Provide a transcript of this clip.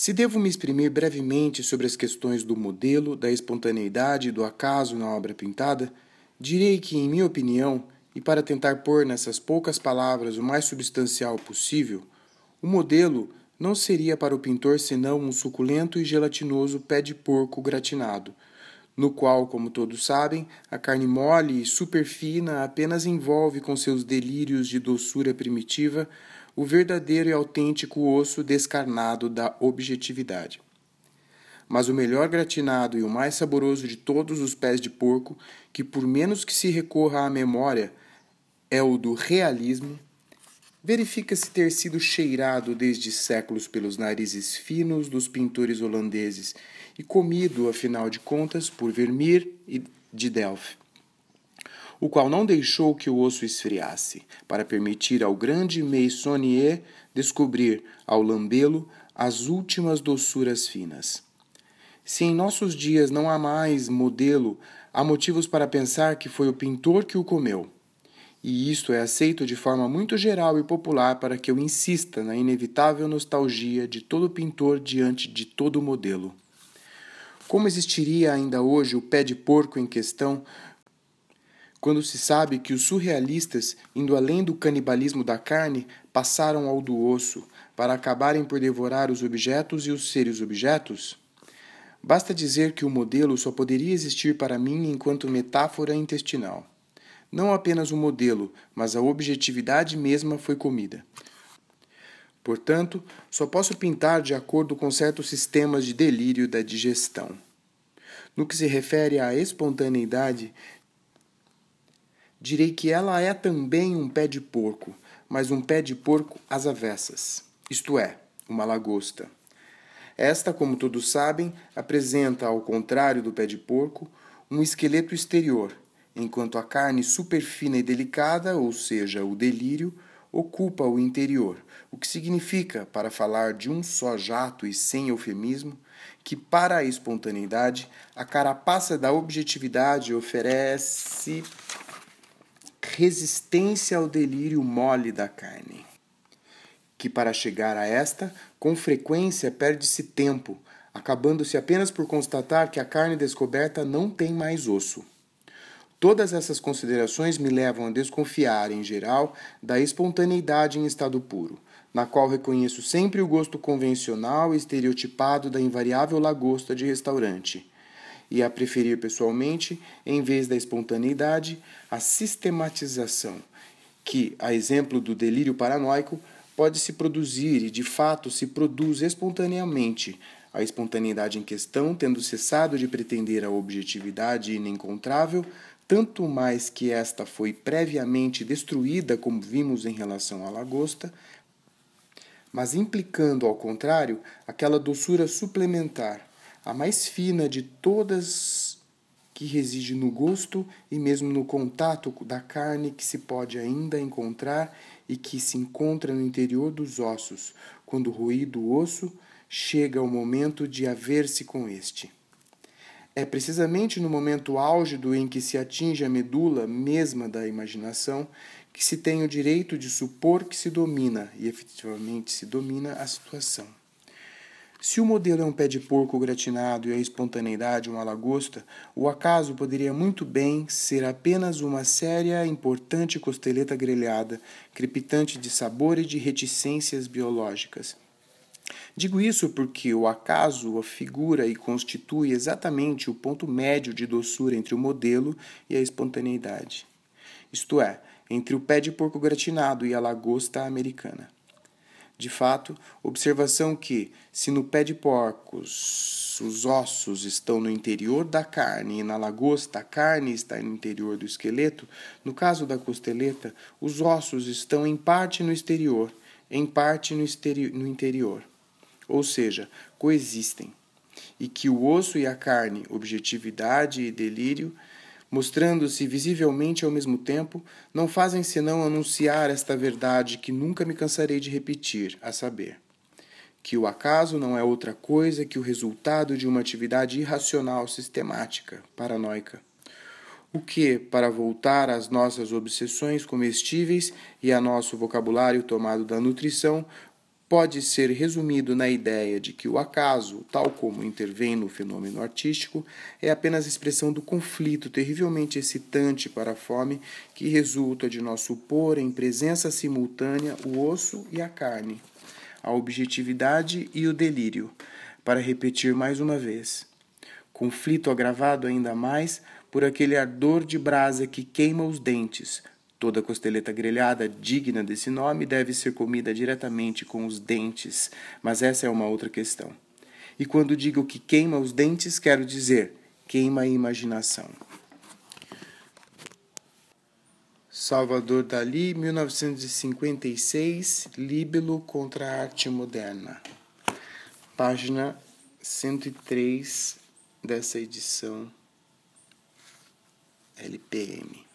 Se devo me exprimir brevemente sobre as questões do modelo, da espontaneidade e do acaso na obra pintada, direi que, em minha opinião, e para tentar pôr nessas poucas palavras o mais substancial possível, o modelo não seria para o pintor senão um suculento e gelatinoso pé de porco gratinado, no qual, como todos sabem, a carne mole e superfina apenas envolve com seus delírios de doçura primitiva o verdadeiro e autêntico osso descarnado da objetividade. Mas o melhor gratinado e o mais saboroso de todos os pés de porco, que por menos que se recorra à memória, é o do realismo, verifica-se ter sido cheirado desde séculos pelos narizes finos dos pintores holandeses e comido, afinal de contas, por Vermeer e de Delft o qual não deixou que o osso esfriasse, para permitir ao grande Meissonier descobrir, ao lambê-lo, as últimas doçuras finas. Se em nossos dias não há mais modelo, há motivos para pensar que foi o pintor que o comeu. E isto é aceito de forma muito geral e popular para que eu insista na inevitável nostalgia de todo pintor diante de todo modelo. Como existiria ainda hoje o pé de porco em questão quando se sabe que os surrealistas, indo além do canibalismo da carne, passaram ao do osso, para acabarem por devorar os objetos e os seres objetos? Basta dizer que o modelo só poderia existir para mim enquanto metáfora intestinal. Não apenas o modelo, mas a objetividade mesma foi comida. Portanto, só posso pintar de acordo com certos sistemas de delírio da digestão. No que se refere à espontaneidade, direi que ela é também um pé de porco, mas um pé de porco às avessas, isto é, uma lagosta. Esta, como todos sabem, apresenta, ao contrário do pé de porco, um esqueleto exterior, enquanto a carne superfina e delicada, ou seja, o delírio, ocupa o interior, o que significa, para falar de um só jato e sem eufemismo, que para a espontaneidade a carapaça da objetividade oferece resistência ao delírio mole da carne, que para chegar a esta, com frequência perde-se tempo, acabando-se apenas por constatar que a carne descoberta não tem mais osso. Todas essas considerações me levam a desconfiar, em geral, da espontaneidade em estado puro, na qual reconheço sempre o gosto convencional e estereotipado da invariável lagosta de restaurante e a preferir pessoalmente, em vez da espontaneidade, a sistematização, que, a exemplo do delírio paranoico, pode se produzir e de fato se produz espontaneamente, a espontaneidade em questão tendo cessado de pretender a objetividade inencontrável, tanto mais que esta foi previamente destruída, como vimos em relação à lagosta, mas implicando, ao contrário, aquela doçura suplementar, a mais fina de todas que reside no gosto e mesmo no contato da carne que se pode ainda encontrar e que se encontra no interior dos ossos, quando ruído o osso, chega o momento de haver-se com este. É precisamente no momento álgido em que se atinge a medula mesma da imaginação que se tem o direito de supor que se domina, e efetivamente se domina, a situação. Se o modelo é um pé de porco gratinado e a espontaneidade uma lagosta, o acaso poderia muito bem ser apenas uma séria, importante costeleta grelhada, crepitante de sabor e de reticências biológicas. Digo isso porque o acaso afigura e constitui exatamente o ponto médio de doçura entre o modelo e a espontaneidade. Isto é, entre o pé de porco gratinado e a lagosta americana. De fato, observação que, se no pé de porcos os ossos estão no interior da carne e na lagosta a carne está no interior do esqueleto, no caso da costeleta, os ossos estão em parte no exterior, em parte no, no interior. Ou seja, coexistem. E que o osso e a carne, objetividade e delírio, mostrando-se visivelmente ao mesmo tempo, não fazem senão anunciar esta verdade que nunca me cansarei de repetir, a saber, que o acaso não é outra coisa que o resultado de uma atividade irracional, sistemática, paranoica. O que, para voltar às nossas obsessões comestíveis e a nosso vocabulário tomado da nutrição, pode ser resumido na ideia de que o acaso, tal como intervém no fenômeno artístico, é apenas expressão do conflito terrivelmente excitante para a fome que resulta de nosso pôr em presença simultânea o osso e a carne, a objetividade e o delírio, para repetir mais uma vez. Conflito agravado ainda mais por aquele ardor de brasa que queima os dentes, Toda costeleta grelhada digna desse nome deve ser comida diretamente com os dentes, mas essa é uma outra questão. E quando digo que queima os dentes, quero dizer queima a imaginação. Salvador Dali, 1956, Líbelo contra a Arte Moderna. Página 103 dessa edição LPM.